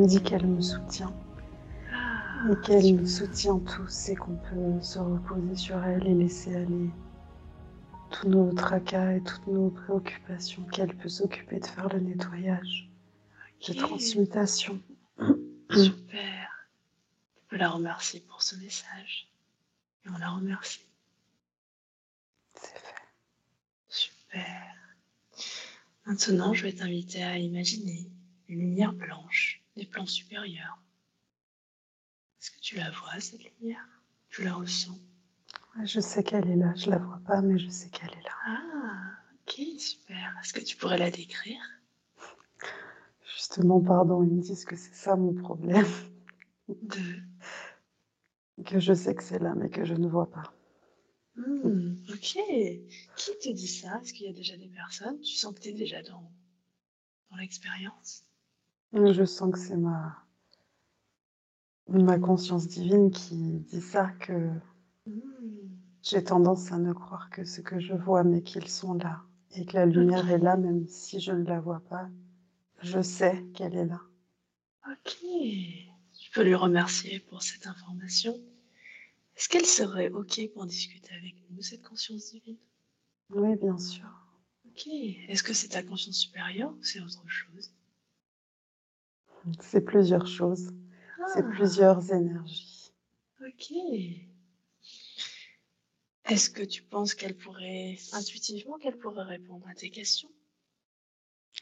Me dit qu'elle me soutient. et qu'elle nous soutient tous et qu'on peut se reposer sur elle et laisser aller tous nos tracas et toutes nos préoccupations, qu'elle peut s'occuper de faire le nettoyage, de transmutation. Super. On peut la remercier pour ce message. Et on la remercie. C'est fait. Super. Maintenant, je vais t'inviter à imaginer une lumière blanche des plans supérieurs. Est-ce que tu la vois, cette lumière? Tu la ressens? Je sais qu'elle est là. Je la vois pas, mais je sais qu'elle est là. Ah, ok, super. Est-ce que tu pourrais la décrire? Justement, pardon, ils me disent que c'est ça mon problème. De... Que je sais que c'est là, mais que je ne vois pas. Hmm, ok. Qui te dit ça? Est-ce qu'il y a déjà des personnes? Tu sens que tu es déjà dans, dans l'expérience? Je sens que c'est ma ma conscience divine qui dit ça, que j'ai tendance à ne croire que ce que je vois, mais qu'ils sont là. Et que la lumière est là, même si je ne la vois pas. Je sais qu'elle est là. Ok. Je peux lui remercier pour cette information. Est-ce qu'elle serait ok pour discuter avec nous, cette conscience divine? Oui, bien sûr. Ok. Est-ce que c'est ta conscience supérieure ou c'est autre chose? C'est plusieurs choses. C'est Ah, plusieurs énergies. Ok. Est-ce que tu penses qu'elle pourrait, intuitivement, qu'elle pourrait répondre à tes questions?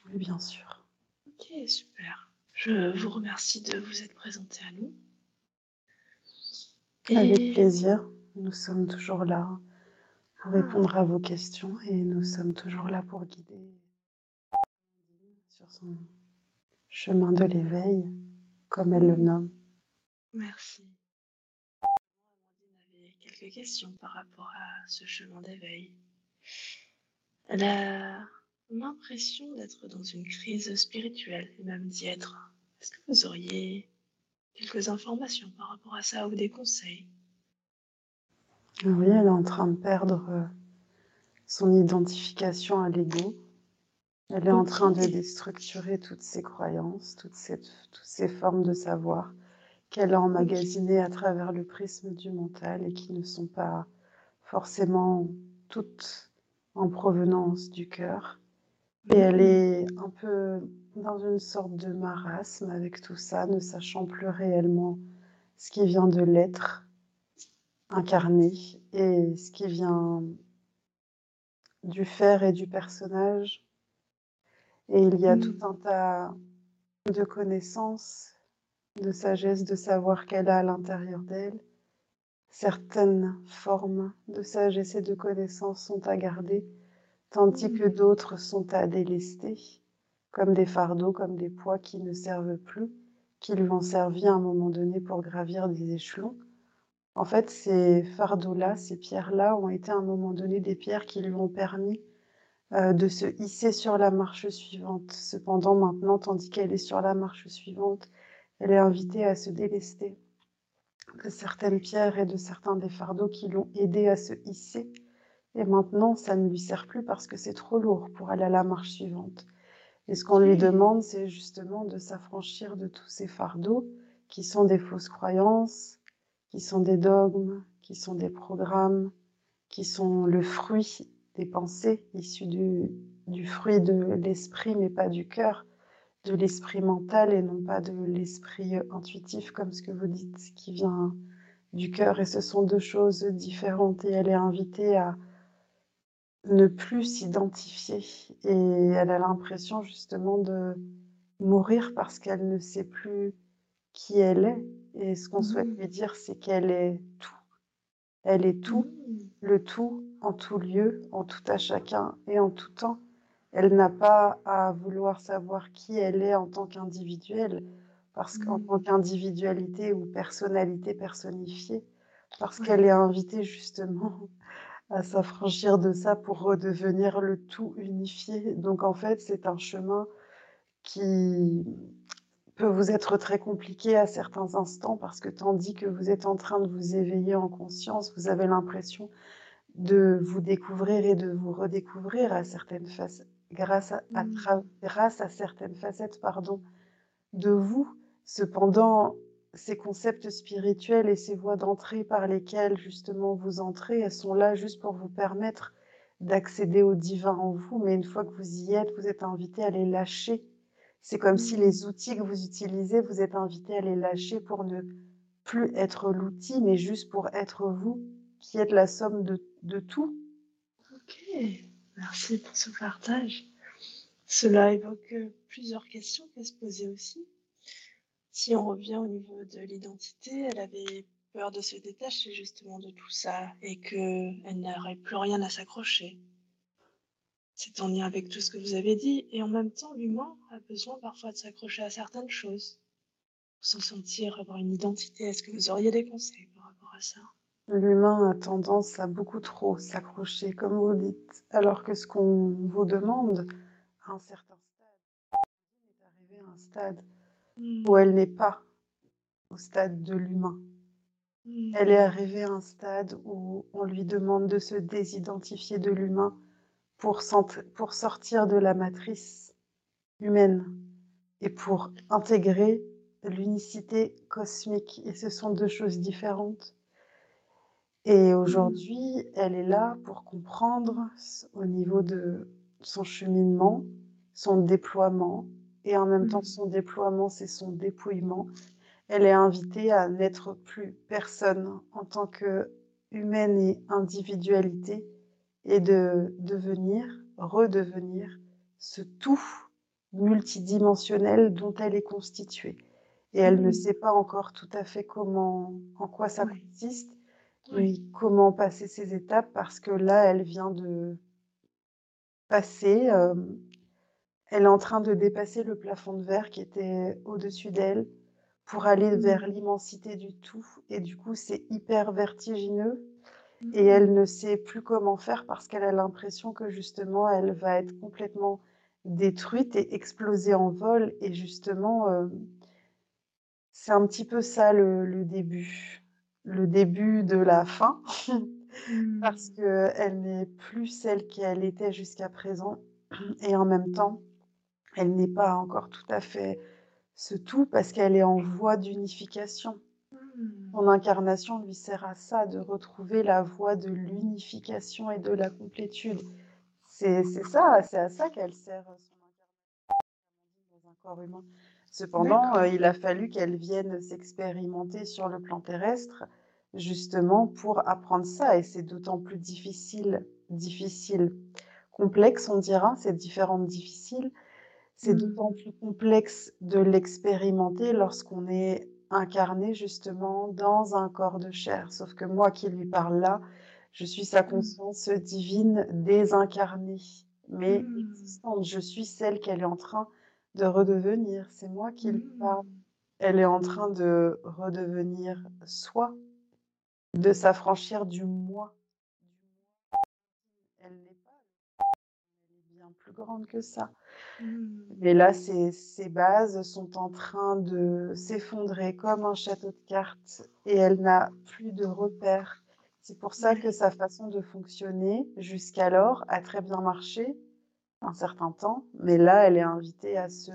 Oui, bien sûr. Ok, super. Je vous remercie de vous être présenté à nous. Avec plaisir. Nous sommes toujours là pour répondre à vos questions et nous sommes toujours là pour guider sur son chemin de l'éveil, comme elle le nomme. Merci. Amandine avait quelques questions par rapport à ce chemin d'éveil. Elle a l'impression d'être dans une crise spirituelle, et même d'y être. Est-ce que vous auriez quelques informations par rapport à ça ou des conseils? Oui, elle est en train de perdre euh, son identification à l'ego. Elle est en train de déstructurer toutes ses croyances, toutes ces, toutes ces formes de savoir qu'elle a emmagasinées à travers le prisme du mental et qui ne sont pas forcément toutes en provenance du cœur. Et elle est un peu dans une sorte de marasme avec tout ça, ne sachant plus réellement ce qui vient de l'être incarné et ce qui vient du faire et du personnage. Et il y a Mm. tout un tas de connaissances, de sagesse, de savoir qu'elle a à l'intérieur d'elle. Certaines formes de sagesse et de connaissances sont à garder, tandis que Mm. d'autres sont à délester, comme des fardeaux, comme des poids qui ne servent plus, qui lui ont servi à un moment donné pour gravir des échelons. En fait, ces fardeaux-là, ces pierres-là ont été à un moment donné des pierres qui lui ont permis euh, de se hisser sur la marche suivante. Cependant, maintenant, tandis qu'elle est sur la marche suivante, elle est invitée à se délester de certaines pierres et de certains des fardeaux qui l'ont aidé à se hisser. Et maintenant, ça ne lui sert plus parce que c'est trop lourd pour aller à la marche suivante. Et ce qu'on lui demande, c'est justement de s'affranchir de tous ces fardeaux qui sont des fausses croyances, qui sont des dogmes, qui sont des programmes, qui sont le fruit des pensées issues du, du fruit de l'esprit, mais pas du cœur, de l'esprit mental et non pas de l'esprit intuitif, comme ce que vous dites, qui vient du cœur. Et ce sont deux choses différentes. Et elle est invitée à ne plus s'identifier. Et elle a l'impression justement de mourir parce qu'elle ne sait plus qui elle est. Et ce qu'on souhaite Mhm. lui dire, c'est qu'elle est tout. Elle est tout, Mm. le tout, en tout lieu, en tout à chacun et en tout temps. Elle n'a pas à vouloir savoir qui elle est en tant qu'individuelle, parce qu'en Mmh. tant qu'individualité ou personnalité personnifiée, parce qu'elle est invitée justement à s'affranchir de ça pour redevenir le tout unifié. Donc en fait, c'est un chemin qui peut vous être très compliqué à certains instants parce que tandis que vous êtes en train de vous éveiller en conscience, vous avez l'impression de vous découvrir et de vous redécouvrir à certaines facettes, grâce à, à Mmh. grâce à certaines facettes pardon, de vous. Cependant, ces concepts spirituels et ces voies d'entrée par lesquelles justement vous entrez, elles sont là juste pour vous permettre d'accéder au divin en vous, mais une fois que vous y êtes, vous êtes invité à les lâcher. C'est comme si Mmh. les outils que vous utilisez, vous êtes invité à les lâcher pour ne plus être l'outil, mais juste pour être vous, qui êtes la somme de, de tout. Ok, merci pour ce partage. Cela évoque euh, plusieurs questions qu'à se poser aussi. Si on revient au niveau de l'identité, elle avait peur de se détacher justement de tout ça et qu'elle n'aurait plus rien à s'accrocher. C'est en lien avec tout ce que vous avez dit et en même temps, l'humain a besoin parfois de s'accrocher à certaines choses pour s'en sentir, avoir une identité. Est-ce que vous auriez des conseils par rapport à ça? L'humain a tendance à beaucoup trop s'accrocher, comme vous dites, alors que ce qu'on vous demande à un certain stade, est arrivé à un stade où elle n'est pas au stade de l'humain. Mmh. Elle est arrivée à un stade où on lui demande de se désidentifier de l'humain pour, pour sortir de la matrice humaine et pour intégrer l'unicité cosmique. Et ce sont deux choses différentes. Et aujourd'hui, elle est là pour comprendre au niveau de son cheminement, son déploiement, et en même temps son déploiement, c'est son dépouillement. Elle est invitée à n'être plus personne en tant que humaine et individualité et de devenir, redevenir ce tout multidimensionnel dont elle est constituée. Et elle ne sait pas encore tout à fait comment, en quoi ça consiste, Oui. comment passer ces étapes parce que là, elle vient de passer, elle est en train de dépasser le plafond de verre qui était au-dessus d'elle pour aller Mmh. vers l'immensité du tout. Et du coup, c'est hyper vertigineux. Et elle ne sait plus comment faire parce qu'elle a l'impression que justement, elle va être complètement détruite et exploser en vol. Et justement, c'est un petit peu ça le, le début. Le début de la fin. Mmh. parce qu'elle n'est plus celle qu'elle était jusqu'à présent. Et en même temps, elle n'est pas encore tout à fait ce tout parce qu'elle est en voie d'unification. Mmh. Son incarnation lui sert à ça, de retrouver la voie de l'unification et de la complétude. C'est c'est ça, c'est à ça qu'elle sert son incarnation dans un corps humain. Cependant, D'accord. euh, il a fallu qu'elle vienne s'expérimenter sur le plan terrestre, justement pour apprendre ça. Et c'est d'autant plus difficile, difficile, complexe, on dira, c'est différent de difficile. C'est Mmh. d'autant plus complexe de l'expérimenter lorsqu'on est incarné justement dans un corps de chair. Sauf que moi qui lui parle là, je suis sa conscience divine désincarnée, mais Mmh. existante. Je suis celle qu'elle est en train de redevenir. C'est moi qui lui Mmh. parle. Elle est en train de redevenir soi, de s'affranchir du moi. Elle n'est pas, bien plus grande que ça. Mmh. Mais là, ses, ses bases sont en train de s'effondrer comme un château de cartes et elle n'a plus de repères. C'est pour ça que sa façon de fonctionner jusqu'alors a très bien marché un certain temps, mais là, elle est invitée à se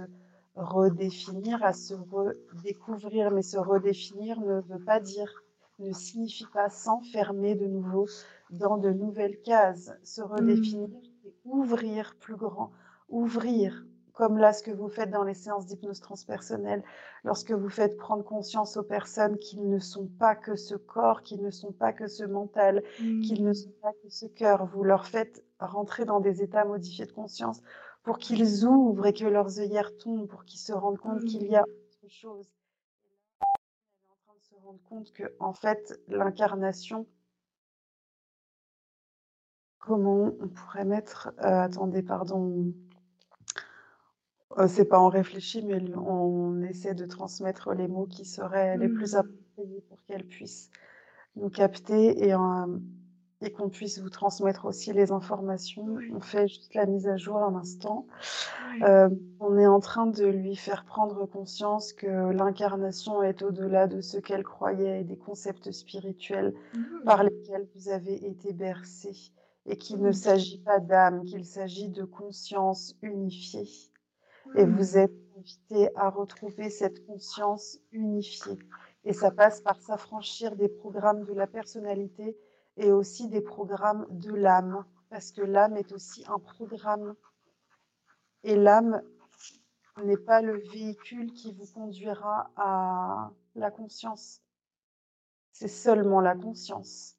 redéfinir, à se redécouvrir. Mais se redéfinir ne veut pas dire, ne signifie pas s'enfermer de nouveau dans de nouvelles cases. Se redéfinir, c'est ouvrir plus grand, ouvrir, comme là ce que vous faites dans les séances d'hypnose transpersonnelle, lorsque vous faites prendre conscience aux personnes qu'ils ne sont pas que ce corps, qu'ils ne sont pas que ce mental, qu'ils ne Mmh. sont pas que ce cœur. Vous leur faites rentrer dans des états modifiés de conscience pour qu'ils ouvrent et que leurs œillères tombent, pour qu'ils se rendent compte qu'il y a autre chose. Elle est en train de se rendre compte que, en fait, l'incarnation comment on pourrait mettre, heu, attendez, pardon. Heu, c'est pas on réfléchit, mais on essaie de transmettre les mots qui seraient les plus Mmh. appropriés pour qu'elle puisse nous capter et qu'on puisse vous transmettre aussi les informations. On fait juste la mise à jour un instant. Heu, on est en train de lui faire prendre conscience que l'incarnation est au-delà de ce qu'elle croyait et des concepts spirituels par Mmh. lesquels vous avez été bercés et qu'il ne Mmh. s'agit pas d'âme, qu'il s'agit de conscience unifiée et vous êtes invités à retrouver cette conscience unifiée et ça passe par s'affranchir des programmes de la personnalité et aussi des programmes de l'âme, parce que l'âme est aussi un programme et l'âme n'est pas le véhicule qui vous conduira à la conscience. C'est seulement la conscience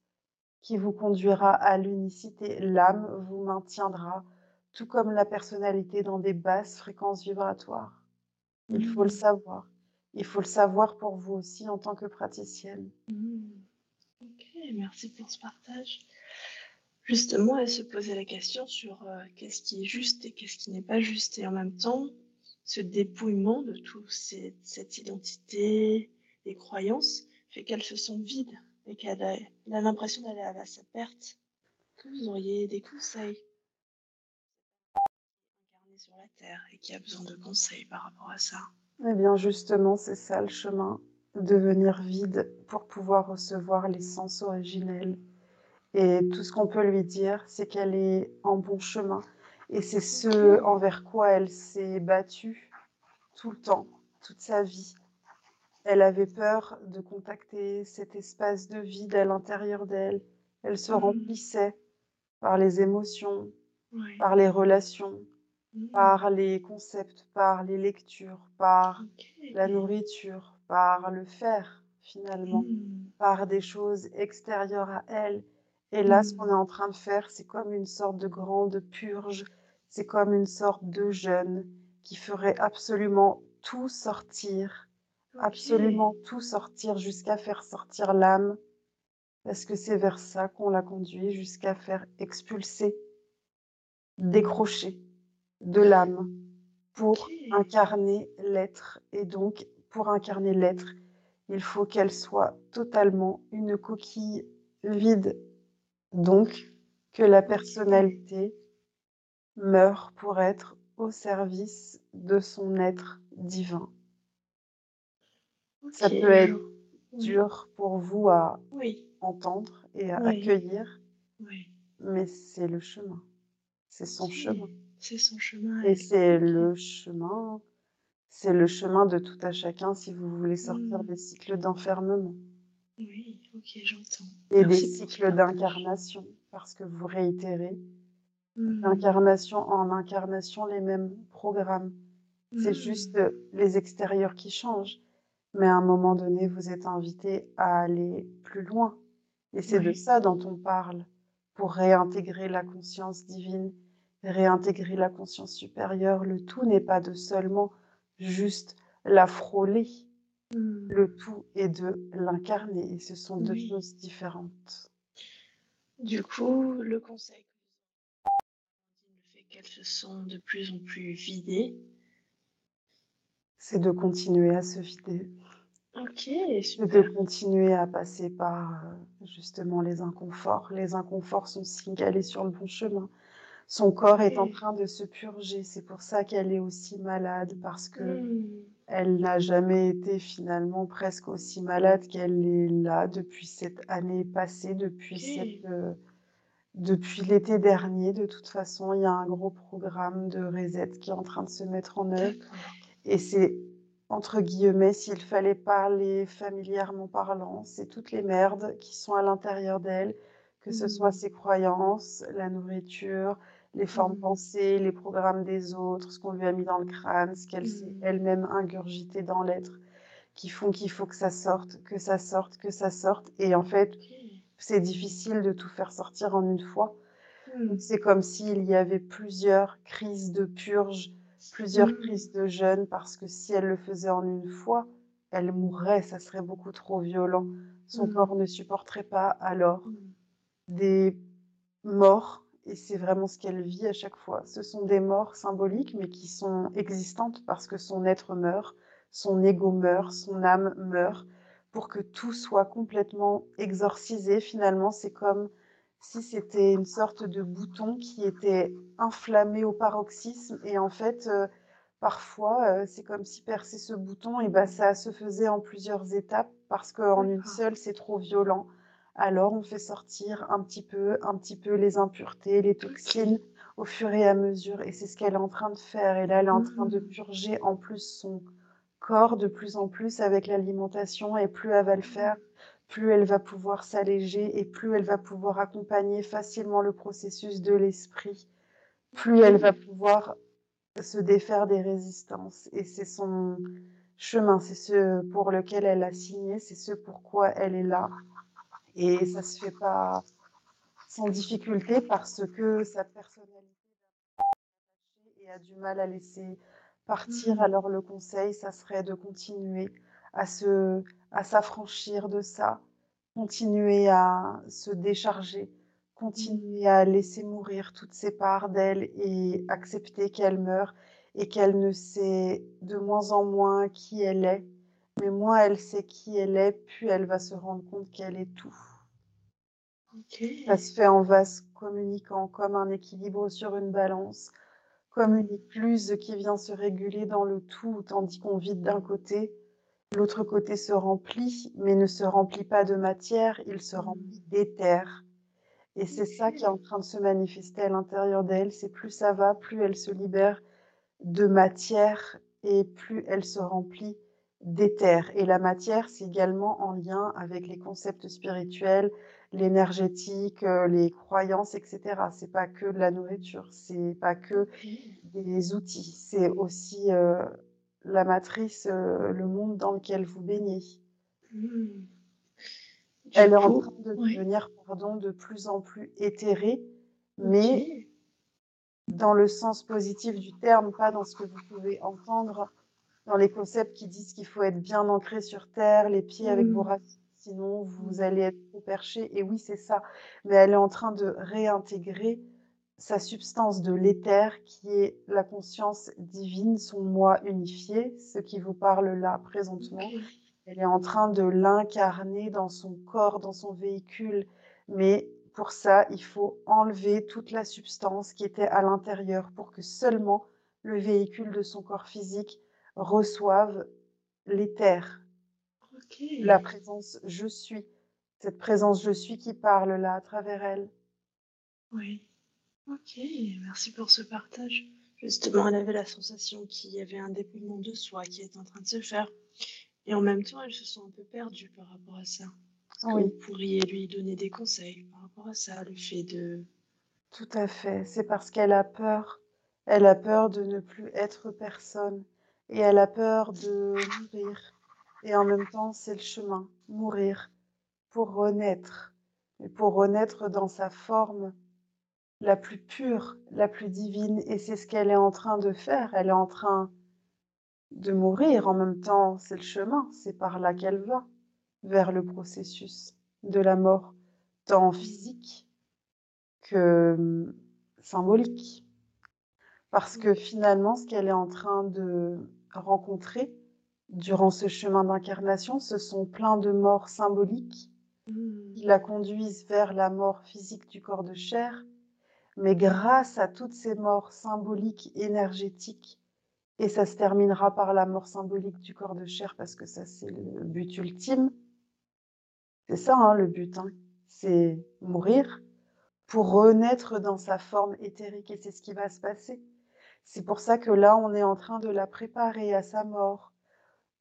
qui vous conduira à l'unicité. L'âme vous maintiendra, tout comme la personnalité, dans des basses fréquences vibratoires. Il faut le Mmh. savoir. Il faut le savoir pour vous aussi en tant que praticienne. Mmh. OK, merci pour ce partage. Justement, elle se posait la question sur, heu, qu'est-ce qui est juste et qu'est-ce qui n'est pas juste et en même temps, ce dépouillement de tout ces cette identité, des croyances, fait qu'elle se sent vide et qu'elle a l'impression d'aller à sa perte. Que vous auriez des conseils? Sur la terre et qui a besoin de conseils par rapport à ça. Eh bien, justement, c'est ça le chemin, devenir vide pour pouvoir recevoir l'essence originelle et tout ce qu'on peut lui dire, c'est qu'elle est en bon chemin et c'est ce envers quoi elle s'est battue tout le temps, toute sa vie. Elle avait peur de contacter cet espace de vide à l'intérieur d'elle. Elle se Mmh. remplissait par les émotions, par les relations. Par les concepts, par les lectures, par OK. la nourriture, par le faire finalement, Mmh. par des choses extérieures à elle et là, ce qu'on Mmh. est en train de faire, c'est comme une sorte de grande purge, c'est comme une sorte de jeûne qui ferait absolument tout sortir, OK. absolument tout sortir jusqu'à faire sortir l'âme parce que c'est vers ça qu'on l'a conduit, jusqu'à faire expulser, décrocher de l'âme pour incarner l'être et donc pour incarner l'être, il faut qu'elle soit totalement une coquille vide, donc que la personnalité meure pour être au service de son être divin. Ça peut être dur pour vous à Oui. entendre et à Oui. accueillir, Oui. mais c'est le chemin, c'est son chemin C'est son chemin et c'est le chemin c'est le chemin de tout à chacun si vous voulez sortir Mmh. des cycles d'enfermement Oui, OK, j'entends. et des Merci cycles d'incarnation parce que vous réitérez Mmh. d'incarnation en incarnation les mêmes programmes. C'est juste Mmh. les extérieurs qui changent, mais à un moment donné, vous êtes invité à aller plus loin et c'est de ça dont on parle pour réintégrer la conscience divine, réintégrer la conscience supérieure. Le tout n'est pas de seulement juste la frôler, Mmh. le tout est de l'incarner et ce sont 2 Oui. choses différentes. Du coup, le conseil le fait qu'elle se sent de plus en plus vidée. C'est de continuer à se vider. OK, C'est de super. continuer à passer par, heu, justement les inconforts. Les inconforts sont est sur le bon chemin. Son corps est en train de se purger, c'est pour ça qu'elle est aussi malade parce Mmh. qu'elle n'a jamais été finalement presque aussi malade qu'elle est là depuis cette année passée, depuis cette, heu, depuis l'été dernier. De toute façon, il y a un gros programme de reset qui est en train de se mettre en œuvre et c'est entre guillemets, s'il fallait parler familièrement parlant, c'est toutes les merdes qui sont à l'intérieur d'elle, que ce soit Mmh. ses croyances, la nourriture, les formes Mmh. pensées, les programmes des autres, ce qu'on lui a mis dans le crâne, ce qu'elle s'est Mmh. elle-même ingurgité dans l'être, qui font qu'il faut que ça sorte, que ça sorte, que ça sorte et en fait, c'est difficile de tout faire sortir en une fois. Mmh. C'est comme s'il y avait plusieurs crises de purge, plusieurs Mmh. crises de jeûne parce que si elle le faisait en une fois, elle mourrait, ça serait beaucoup trop violent. Son Mmh. corps ne supporterait pas alors Mmh. des morts et c'est vraiment ce qu'elle vit à chaque fois. Ce sont des morts symboliques, mais qui sont existantes parce que son être meurt, son ego meurt, son âme meurt, pour que tout soit complètement exorcisé. Finalement, c'est comme si c'était une sorte de bouton qui était inflammé au paroxysme. Et en fait, euh, parfois, euh, c'est comme si percer ce bouton, et ben, ça se faisait en plusieurs étapes parce qu'en une seule, c'est trop violent. Alors, on fait sortir un petit peu, un petit peu les impuretés, les toxines au fur et à mesure. Et c'est ce qu'elle est en train de faire. Et là, elle est en train de mmh. purger en plus son corps de plus en plus avec l'alimentation. Et plus elle va le faire, plus elle va pouvoir s'alléger et plus elle va pouvoir accompagner facilement le processus de l'esprit. Plus elle va pouvoir se défaire des résistances. Et c'est son chemin, c'est ce pour lequel elle a signé, c'est ce pourquoi elle est là. Et ça se fait pas sans difficulté parce que sa personnalité et a du mal à laisser partir. Mmh. Alors le conseil, ça serait de continuer à se, à s'affranchir de ça, continuer à se décharger, continuer à laisser mourir toutes ces parts d'elle et accepter qu'elle meurt et qu'elle ne sait de moins en moins qui elle est mais moins elle sait qui elle est, plus elle va se rendre compte qu'elle est tout. Ça se fait en vase communiquant, comme un équilibre sur une balance, comme une écluse qui vient se réguler dans le tout, tandis qu'on vide d'un côté, l'autre côté se remplit, mais ne se remplit pas de matière, il se remplit d'éther. Et c'est ça qui est en train de se manifester à l'intérieur d'elle, c'est plus ça va, plus elle se libère de matière et plus elle se remplit d'éther. Et la matière, c'est également en lien avec les concepts spirituels, l'énergétique, euh, les croyances, etc. C'est pas que de la nourriture, c'est pas que des outils, c'est aussi euh, la matrice, euh, le monde dans lequel vous baignez. Mmh. Elle est en train de devenir, pardon, de plus en plus éthérée, mais dans le sens positif du terme, pas dans ce que vous pouvez entendre dans les concepts qui disent qu'il faut être bien ancré sur terre, les pieds avec vos mmh. racines, sinon vous mmh. allez être trop perché. Et oui, c'est ça. Mais elle est en train de réintégrer sa substance de l'éther, qui est la conscience divine, son moi unifié, ce qui vous parle là présentement. Elle est en train de l'incarner dans son corps, dans son véhicule. Mais pour ça, il faut enlever toute la substance qui était à l'intérieur pour que seulement le véhicule de son corps physique reçoivent l'éther, la présence je suis, cette présence je suis qui parle là à travers elle. Oui, ok, merci pour ce partage. Justement, elle avait la sensation qu'il y avait un dépouillement de soi qui est en train de se faire. Et en même temps, elle se sent un peu perdue par rapport à ça. Oui. Vous pourriez lui donner des conseils par rapport à ça, le fait de... Tout à fait. C'est parce qu'elle a peur. Elle a peur de ne plus être personne et elle a peur de mourir. Et en même temps, c'est le chemin, mourir pour renaître, et pour renaître dans sa forme la plus pure, la plus divine. Et c'est ce qu'elle est en train de faire. Elle est en train de mourir. En même temps, c'est le chemin, c'est par là qu'elle va, vers le processus de la mort, tant physique que symbolique. Parce que finalement, ce qu'elle est en train de rencontrer durant ce chemin d'incarnation, ce sont plein de morts symboliques mmh. qui la conduisent vers la mort physique du corps de chair. Mais grâce à toutes ces morts symboliques, énergétiques, et ça se terminera par la mort symbolique du corps de chair parce que ça c'est le but ultime. C'est ça hein, le but, hein. c'est mourir pour renaître dans sa forme éthérique et c'est ce qui va se passer. C'est pour ça que là, on est en train de la préparer à sa mort.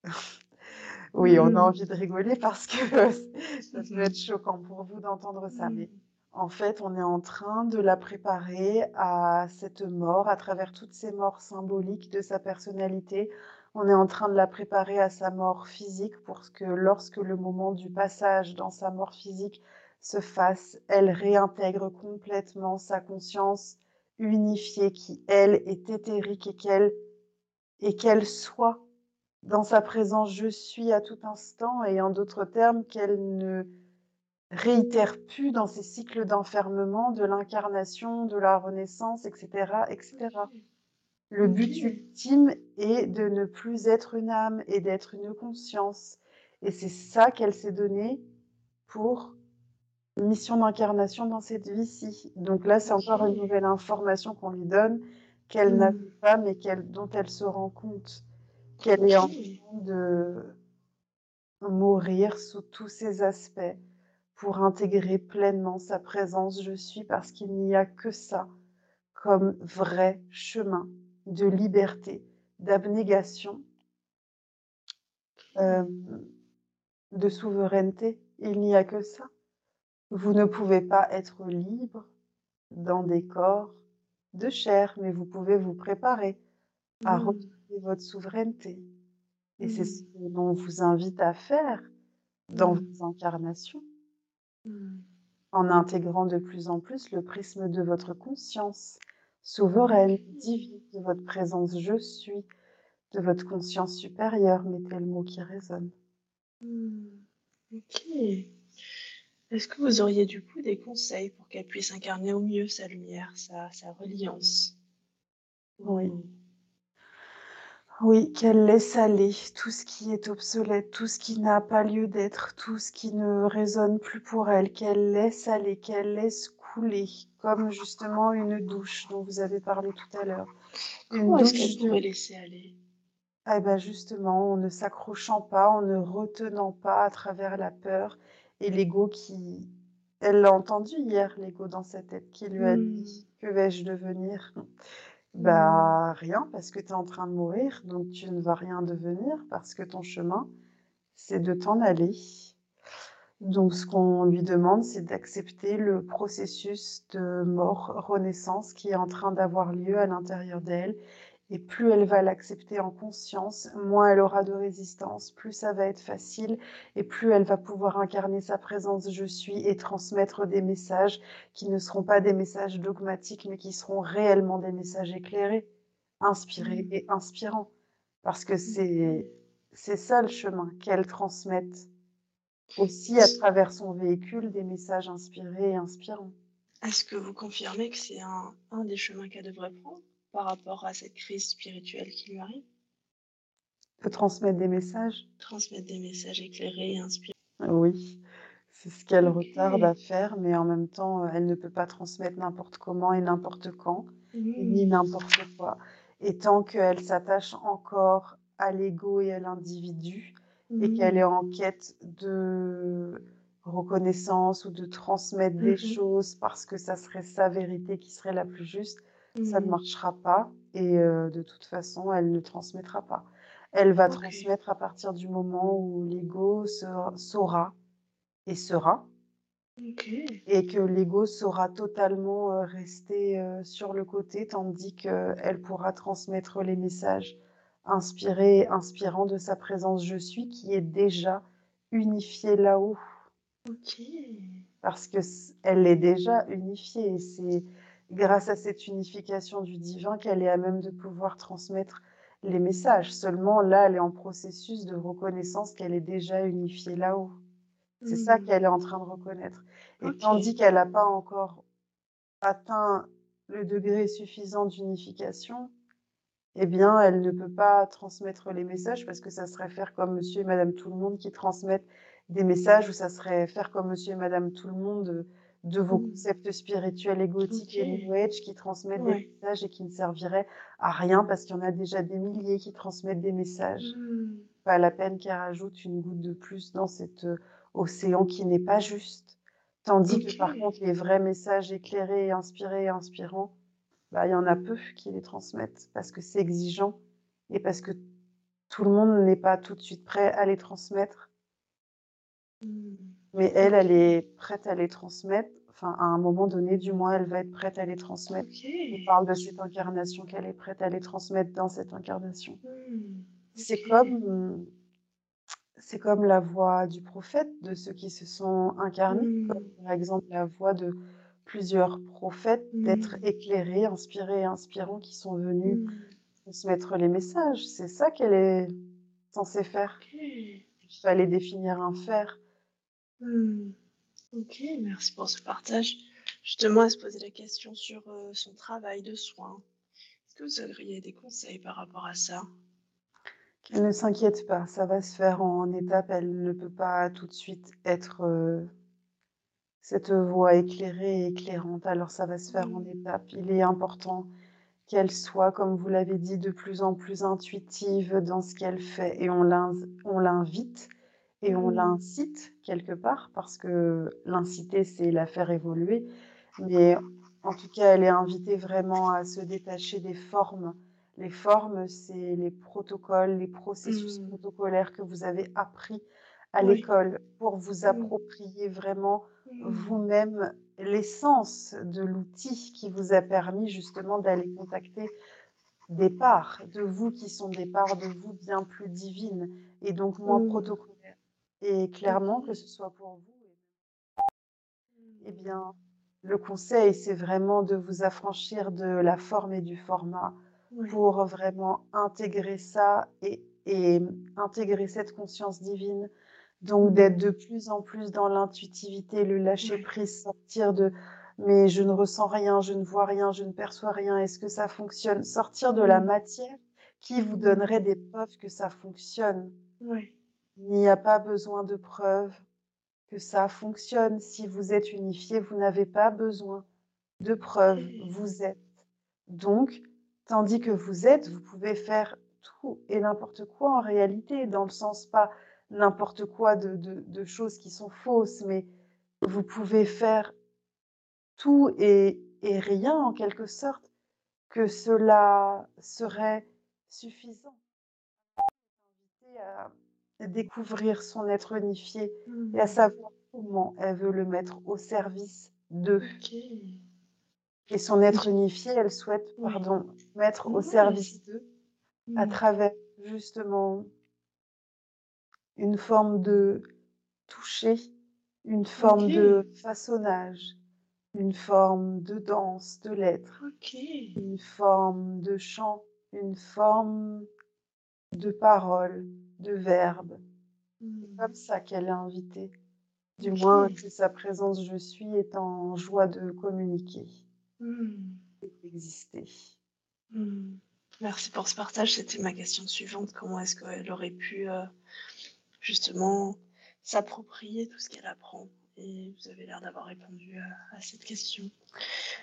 oui, on a mmh. envie de rigoler parce que ça peut être choquant pour vous d'entendre ça. Mais mmh. en fait, on est en train de la préparer à cette mort, à travers toutes ces morts symboliques de sa personnalité. On est en train de la préparer à sa mort physique pour que lorsque le moment du passage dans sa mort physique se fasse, elle réintègre complètement sa conscience unifiée qui, elle, est éthérique et qu'elle et qu'elle soit dans sa présence je suis à tout instant et en d'autres termes qu'elle ne réitère plus dans ces cycles d'enfermement de l'incarnation, de la renaissance, etc., etc. Le but ultime est de ne plus être une âme et d'être une conscience. Et c'est ça qu'elle s'est donné pour mission d'incarnation dans cette vie-ci. Donc là, c'est encore une nouvelle train qu'on lui donne qu'elle n'a mmh. pas, mais dont elle se rend compte qu'elle est en train de mourir sous tous ses aspects pour intégrer pleinement sa présence je suis parce qu'il n'y a que ça comme vrai chemin de liberté, d'abnégation, euh, de souveraineté. Il n'y a que ça. Vous ne pouvez pas être libre dans des corps de chair, mais vous pouvez vous préparer à mmh. retrouver votre souveraineté. Et c'est ce mmh. qu'on vous invite à faire dans mmh. vos incarnations, en intégrant de plus en plus le prisme de votre conscience souveraine, divine, de votre présence je suis, de votre conscience supérieure, mettez le mot qui résonne. Ok. Est-ce que vous auriez du coup des conseils pour qu'elle puisse incarner au mieux sa lumière, sa, sa reliance? Oui. Oui, qu'elle laisse aller tout ce qui est obsolète, tout ce qui n'a pas lieu d'être, tout ce qui ne résonne plus pour elle, qu'elle laisse aller, qu'elle laisse couler, comme justement une douche dont vous avez parlé tout à l'heure. Comment est-ce qu'elle pourrait laisser aller? Eh ben justement, en ne s'accrochant pas, en ne retenant pas à travers la peur, et l'ego qui... Elle l'a entendu hier, l'ego dans sa tête, qui lui a dit mmh. Que vais-je devenir? Bah mmh. rien, parce que tu es en train de mourir, donc tu ne vas rien devenir, parce que ton chemin, c'est de t'en aller. Donc ce qu'on lui demande, c'est d'accepter le processus de mort-renaissance qui est en train d'avoir lieu à l'intérieur d'elle et plus elle va l'accepter en conscience, moins elle aura de résistance, plus ça va être facile et plus elle va pouvoir incarner sa présence je suis et transmettre des messages qui ne seront pas des messages dogmatiques mais qui seront réellement des messages éclairés, inspirés et inspirants. Parce que c'est c'est ça le chemin qu'elle transmette aussi à travers son véhicule des messages inspirés et inspirants. Est-ce que vous confirmez que c'est un, un des chemins qu'elle devrait prendre? Par rapport à cette crise spirituelle qui lui arrive? Peut transmettre des messages Transmettre des messages éclairés et inspirés. Oui, c'est ce qu'elle retarde à faire, mais en même temps, euh, elle ne peut pas transmettre n'importe comment et n'importe quand, ni mmh. n'importe quoi. Et tant qu'elle s'attache encore à l'ego et à l'individu, et mmh. qu'elle est en quête de reconnaissance ou de transmettre des mmh choses parce que ça serait sa vérité qui serait la plus juste, ça ne mmh. marchera pas et de toute façon, elle ne transmettra pas. Elle va transmettre à partir du moment où l'ego saura et sera. Et que l'ego saura totalement rester sur le côté, tandis qu'elle pourra transmettre les messages inspirés et inspirants de sa présence je suis, qui est déjà unifiée là-haut. Parce qu'elle est déjà unifiée. Et c'est grâce à cette unification du divin qu'elle est à même de pouvoir transmettre les messages. Seulement, là, elle est en processus de reconnaissance qu'elle est déjà unifiée là-haut. C'est ça mmh. qu'elle est en train de reconnaître. Et tandis qu'elle n'a pas encore atteint le degré suffisant d'unification, eh bien, elle ne peut pas transmettre les messages parce que ça serait faire comme monsieur et madame tout le monde qui transmettent des messages ou ça serait faire comme monsieur et madame tout le monde de vos mmh. concepts spirituels égotiques et New Age qui transmettent des messages et qui ne serviraient à rien parce qu'il y en a déjà des milliers qui transmettent des messages. Mmh. Pas la peine qu'elle rajoute une goutte de plus dans cet euh, océan qui n'est pas juste. Tandis que par contre, les vrais messages éclairés, inspirés et inspirants, bah, il y en a peu qui les transmettent parce que c'est exigeant et parce que tout le monde n'est pas tout de suite prêt à les transmettre. Mmh. Mais elle, elle est prête à les transmettre. Enfin, à un moment donné, du moins, elle va être prête à les transmettre. On parle de cette incarnation qu'elle est prête à les transmettre dans cette incarnation. Hmm, c'est comme, c'est comme la voix du prophète, de ceux qui se sont incarnés, comme hmm. par exemple la voix de plusieurs prophètes, d'être hmm. éclairés, inspirés et inspirants, qui sont venus transmettre les messages. C'est ça qu'elle est censée faire. Il fallait définir un faire Mmh. Ok, merci pour ce partage. Justement, elle se poser la question sur euh, son travail de soins. Est-ce que vous auriez des conseils par rapport à ça? Qu'elle ne s'inquiète pas, ça va se faire en étapes. Elle ne peut pas tout de suite être euh, cette voix éclairée et éclairante. Alors ça va se faire en étapes. Il est important qu'elle soit, comme vous l'avez dit, de plus en plus intuitive dans ce qu'elle fait. Et on l'invite et on l'incite quelque part, parce que l'inciter, c'est la faire évoluer. Mais en tout cas, elle est invitée vraiment à se détacher des formes. Les formes, c'est les protocoles, les processus Mmh. protocolaires que vous avez appris à l'école pour vous Mmh. approprier vraiment Mmh. vous-même l'essence de l'outil qui vous a permis justement d'aller contacter des parts de vous qui sont des parts de vous bien plus divines et donc moins Mmh. protocolaires. Et clairement, que ce soit pour vous, eh bien, le conseil, c'est vraiment de vous affranchir de la forme et du format pour vraiment intégrer ça et, et intégrer cette conscience divine. Donc, Mmh. d'être de plus en plus dans l'intuitivité, le lâcher prise, sortir de mais je ne ressens rien, je ne vois rien, je ne perçois rien, est-ce que ça fonctionne? Sortir de la Mmh. matière qui vous Mmh. donnerait des preuves que ça fonctionne. Ouais. Il n'y a pas besoin de preuves que ça fonctionne. Si vous êtes unifié, vous n'avez pas besoin de preuves. Vous êtes. Donc, tandis que vous êtes, vous pouvez faire tout et n'importe quoi en réalité, dans le sens pas n'importe quoi de, choses qui sont fausses, mais vous pouvez faire tout et, rien en quelque sorte, que cela serait suffisant. Découvrir son être unifié et à Mmh. savoir comment elle veut le mettre au service d'eux. Et son être unifié, elle souhaite, pardon, mettre au service d'eux? à Mmh. travers justement une forme de toucher, une forme de façonnage, une forme de danse, de lettres, une forme de chant, une forme de parole, de verbe. C'est comme ça qu'elle est invitée. Du moins que sa présence je suis est en joie de communiquer Mmh. et d'exister. Mmh. Merci pour ce partage. C'était ma question suivante. Comment est-ce qu'elle aurait pu euh, justement s'approprier tout ce qu'elle apprend? Et vous avez l'air d'avoir répondu à, à cette question.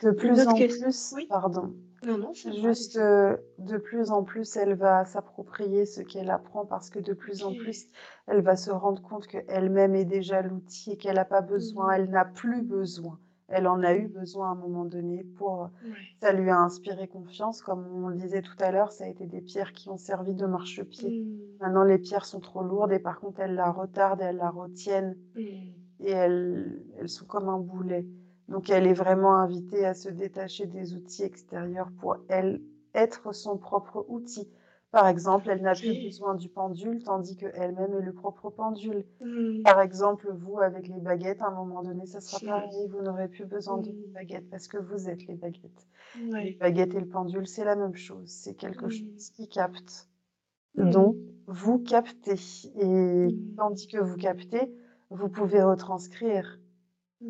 De plus en question plus, Oui. pardon, Non, non, juste euh, de plus en plus, elle va s'approprier ce qu'elle apprend parce que de plus en plus, elle va se rendre compte qu'elle-même est déjà l'outil et qu'elle n'a pas besoin, Mhm. elle n'a plus besoin. Elle en a eu besoin à un moment donné pour Ouais. ça lui a inspiré confiance. Comme on le disait tout à l'heure, ça a été des pierres qui ont servi de marchepied. Mmh. Maintenant, les pierres sont trop lourdes et par contre, elles la retardent, elles la retiennent Mmh. Et elles, elles sont comme un boulet. Donc, elle est vraiment invitée à se détacher des outils extérieurs pour elle être son propre outil. Par exemple, elle n'a plus besoin du pendule, tandis qu'elle-même est le propre pendule. Mmh. Par exemple, vous, avec les baguettes, à un moment donné, ça sera pareil. Vous n'aurez plus besoin de Mhm. baguettes parce que vous êtes les baguettes. Les baguettes et le pendule, c'est la même chose. C'est quelque Mhm. chose qui capte. Donc, vous captez. Et tandis que vous captez, vous pouvez retranscrire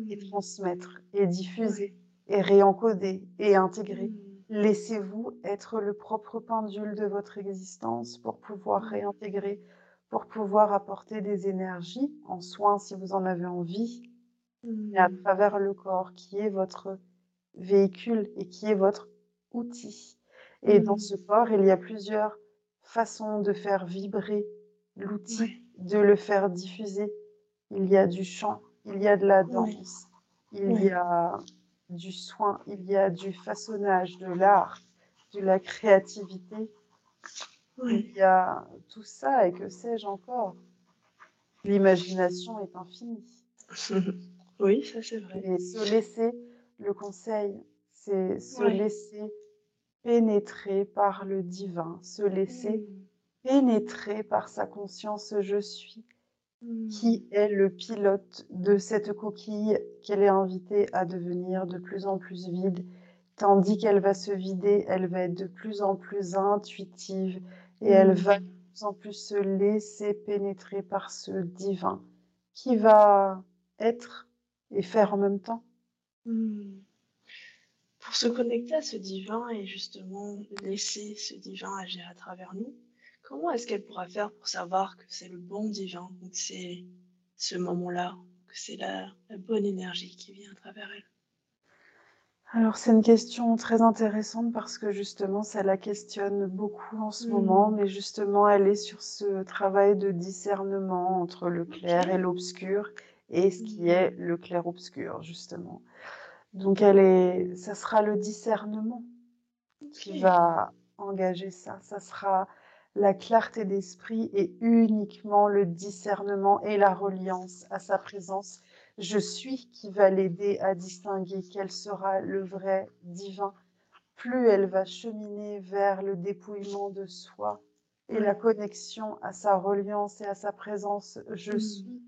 et transmettre et diffuser et réencoder et intégrer. Mhm. Laissez-vous être le propre pendule de votre existence pour pouvoir Mhm. réintégrer, pour pouvoir apporter des énergies en soins si vous en avez envie, mais à Mhm. travers le corps qui est votre véhicule et qui est votre outil. Et dans ce corps, il y a plusieurs façons de faire vibrer l'outil, de le faire diffuser. Il y a du chant, il y a de la danse, il y a du soin, il y a du façonnage, de l'art, de la créativité, il y a tout ça et que sais-je encore? L'imagination est infinie. Oui, ça c'est vrai. Et se laisser, le conseil, c'est se laisser pénétrer par le divin, se laisser Mhm. pénétrer par sa conscience je suis, qui Mhm. est le pilote de cette coquille qu'elle est invitée à devenir de plus en plus vide. Tandis qu'elle va se vider, elle va être de plus en plus intuitive et elle va de plus en plus se laisser pénétrer par ce divin qui va être et faire en même temps. Mmh. Pour se connecter à ce divin et justement laisser ce divin agir à travers nous, comment est-ce qu'elle pourra faire pour savoir que c'est le bon divin, que c'est ce moment-là, que c'est la, la bonne énergie qui vient à travers elle? Alors c'est une question très intéressante parce que justement ça la questionne beaucoup en ce moment, Mmh. mais justement elle est sur ce travail de discernement entre le clair et l'obscur et ce qui Mmh. est le clair-obscur justement. Donc elle est, ça sera le discernement qui va engager ça. Ça sera la clarté d'esprit et uniquement le discernement et la reliance à sa présence. Je suis qui va l'aider à distinguer quel sera le vrai divin. Plus elle va cheminer vers le dépouillement de soi et la connexion à sa reliance et à sa présence, je Mmh. suis,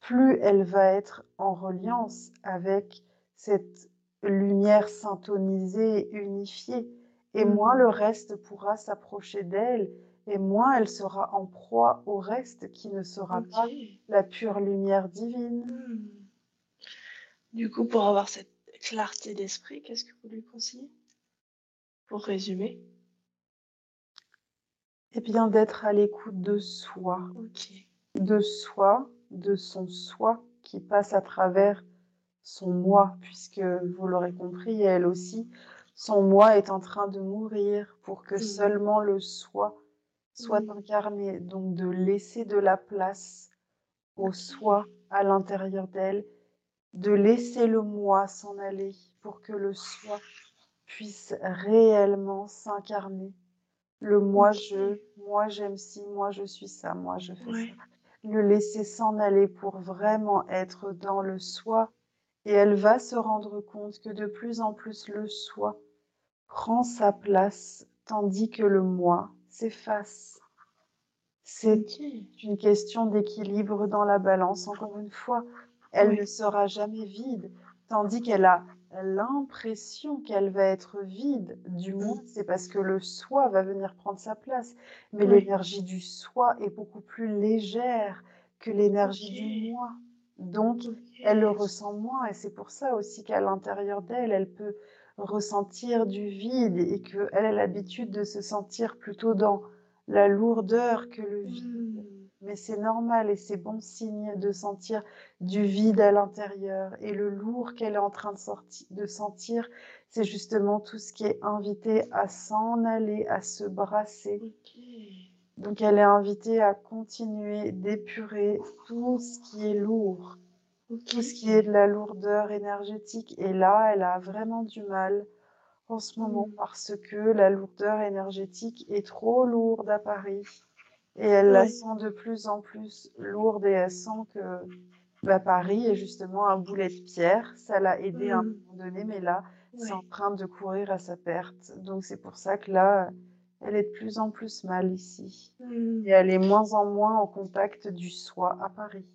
plus elle va être en reliance avec cette lumière syntonisée et unifiée, et moins le reste pourra s'approcher d'elle, et moins elle sera en proie au reste qui ne sera pas la pure lumière divine. Mmh. Du coup, pour avoir cette clarté d'esprit, qu'est-ce que vous lui conseillez? Pour résumer? Eh bien, d'être à l'écoute de soi, de soi, de son soi qui passe à travers son moi, puisque vous l'aurez compris, elle aussi, son moi est en train de mourir pour que Mmh. seulement le soi soit Mmh. incarné. Donc de laisser de la place au soi à l'intérieur d'elle, de laisser le moi s'en aller pour que le soi puisse réellement s'incarner. Le moi je, moi j'aime ci, moi je suis ça, moi je fais ça. Le laisser s'en aller pour vraiment être dans le soi et elle va se rendre compte que de plus en plus le soi prend sa place tandis que le moi s'efface. C'est une question d'équilibre dans la balance. Encore une fois, elle ne sera jamais vide, tandis qu'elle a l'impression qu'elle va être vide. Du moins, Mmh. c'est parce que le soi va venir prendre sa place. Mais l'énergie du soi est beaucoup plus légère que l'énergie du moi. Donc, elle le ressent moins et c'est pour ça aussi qu'à l'intérieur d'elle, elle peut ressentir du vide et qu'elle a l'habitude de se sentir plutôt dans la lourdeur que le vide. Mmh. Mais c'est normal et c'est bon signe de sentir du vide à l'intérieur. Et le lourd qu'elle est en train de, sentir, c'est justement tout ce qui est invité à s'en aller, à se brasser. Donc elle est invitée à continuer d'épurer tout ce qui est lourd, tout ce qui est de la lourdeur énergétique. Et là, elle a vraiment du mal en ce moment Mmh. parce que la lourdeur énergétique est trop lourde à Paris. Et elle la Ouais. sent de plus en plus lourde et elle sent que bah, Paris est justement un boulet de pierre. Ça l'a aidé à un Mmh. moment donné, mais là, c'est en Ouais. train de courir à sa perte. Donc c'est pour ça que là, elle est de plus en plus mal ici. Et Mmh. elle est moins en moins en contact du soi à Paris.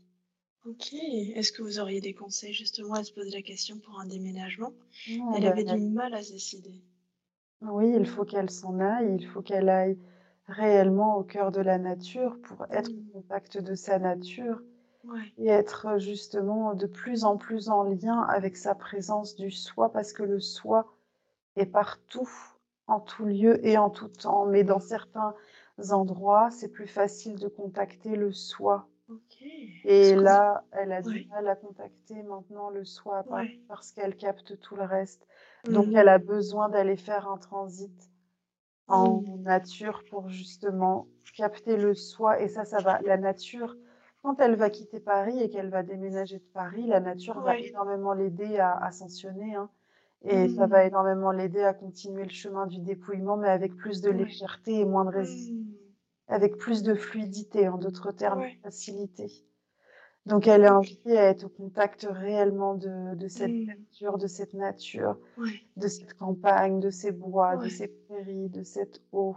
OK. Est-ce que vous auriez des conseils justement à se poser la question pour un déménagement? Non, Elle bah, avait du mal à se décider. Oui, il faut qu'elle s'en aille, il faut qu'elle aille réellement au cœur de la nature pour être Mmh. au contact de sa nature Ouais. et être justement de plus en plus en lien avec sa présence du soi parce que le soi est partout, en tout lieu et en tout temps. Mais dans certains endroits, c'est plus facile de contacter le soi. Et là, elle a du mal à contacter maintenant le soi Ouais. parce qu'elle capte tout le reste. Donc Mmh. elle a besoin d'aller faire un transit en Mmh. nature pour justement capter le soi et ça, ça va. La nature, quand elle va quitter Paris et qu'elle va déménager de Paris, la nature va énormément l'aider à ascensionner, hein. Et ça va Mmh. énormément l'aider à continuer le chemin du dépouillement, mais avec plus de légèreté et moins de résistance, Mmh. Avec plus de fluidité, en d'autres termes, Ouais. facilité. Donc elle est OK. invitée à être au contact réellement de, de cette Mmh. nature, de cette nature, Ouais. de cette campagne, de ces bois, de ces prairies, de cette eau.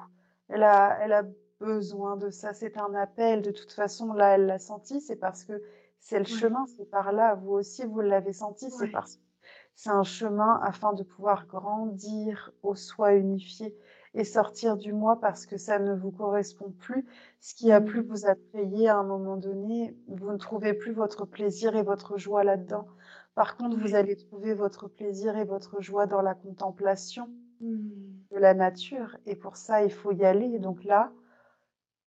Elle a, elle a besoin de ça. C'est un appel. De toute façon, là, elle l'a senti. C'est parce que c'est le chemin. C'est par là. Vous aussi, vous l'avez senti. C'est parce que c'est un chemin afin de pouvoir grandir au soi unifié et sortir du moi parce que ça ne vous correspond plus. Ce qui a pu Mmh. vous attrayer à un moment donné, vous ne trouvez plus votre plaisir et votre joie là-dedans Par contre, vous allez trouver votre plaisir et votre joie dans la contemplation Mmh. de la nature. Et pour ça, il faut y aller. Donc là,